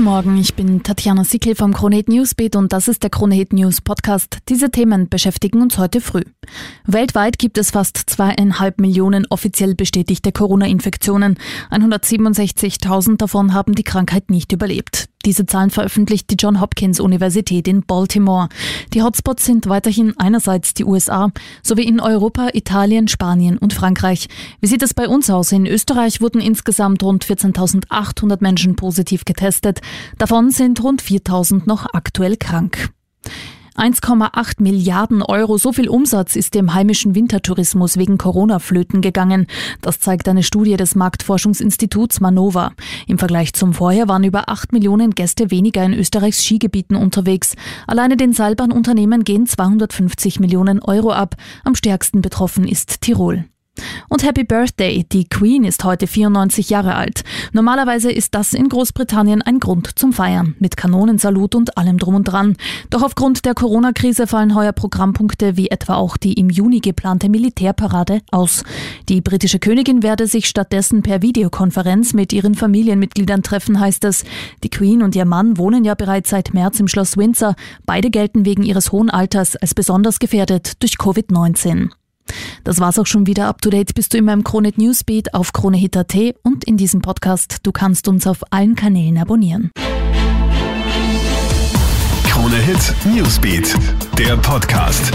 Guten Morgen, ich bin Tatjana Sickel vom Kronehit Newsbeat und das ist der Kronehit News Podcast. Diese Themen beschäftigen uns heute früh. Weltweit gibt es fast zweieinhalb Millionen offiziell bestätigte Corona-Infektionen. 167.000 davon haben die Krankheit nicht überlebt. Diese Zahlen veröffentlicht die John Hopkins Universität in Baltimore. Die Hotspots sind weiterhin einerseits die USA sowie in Europa, Italien, Spanien und Frankreich. Wie sieht es bei uns aus? In Österreich wurden insgesamt rund 14.800 Menschen positiv getestet. Davon sind rund 4.000 noch aktuell krank. 1,8 Milliarden Euro, so viel Umsatz ist dem heimischen Wintertourismus wegen Corona flöten gegangen. Das zeigt eine Studie des Marktforschungsinstituts Manova. Im Vergleich zum Vorjahr waren über 8 Millionen Gäste weniger in Österreichs Skigebieten unterwegs. Alleine den Seilbahnunternehmen gehen 250 Millionen Euro ab. Am stärksten betroffen ist Tirol. Und Happy Birthday, die Queen ist heute 94 Jahre alt. Normalerweise ist das in Großbritannien ein Grund zum Feiern, mit Kanonensalut und allem drum und dran. Doch aufgrund der Corona-Krise fallen heuer Programmpunkte wie etwa auch die im Juni geplante Militärparade aus. Die britische Königin werde sich stattdessen per Videokonferenz mit ihren Familienmitgliedern treffen, heißt es. Die Queen und ihr Mann wohnen ja bereits seit März im Schloss Windsor. Beide gelten wegen ihres hohen Alters als besonders gefährdet durch Covid-19. Das war's auch schon wieder. Up to date bist du in meinem Kronehit Newsbeat auf KroneHit.at und in diesem Podcast. Du kannst uns auf allen Kanälen abonnieren. KroneHit Newsbeat, der Podcast.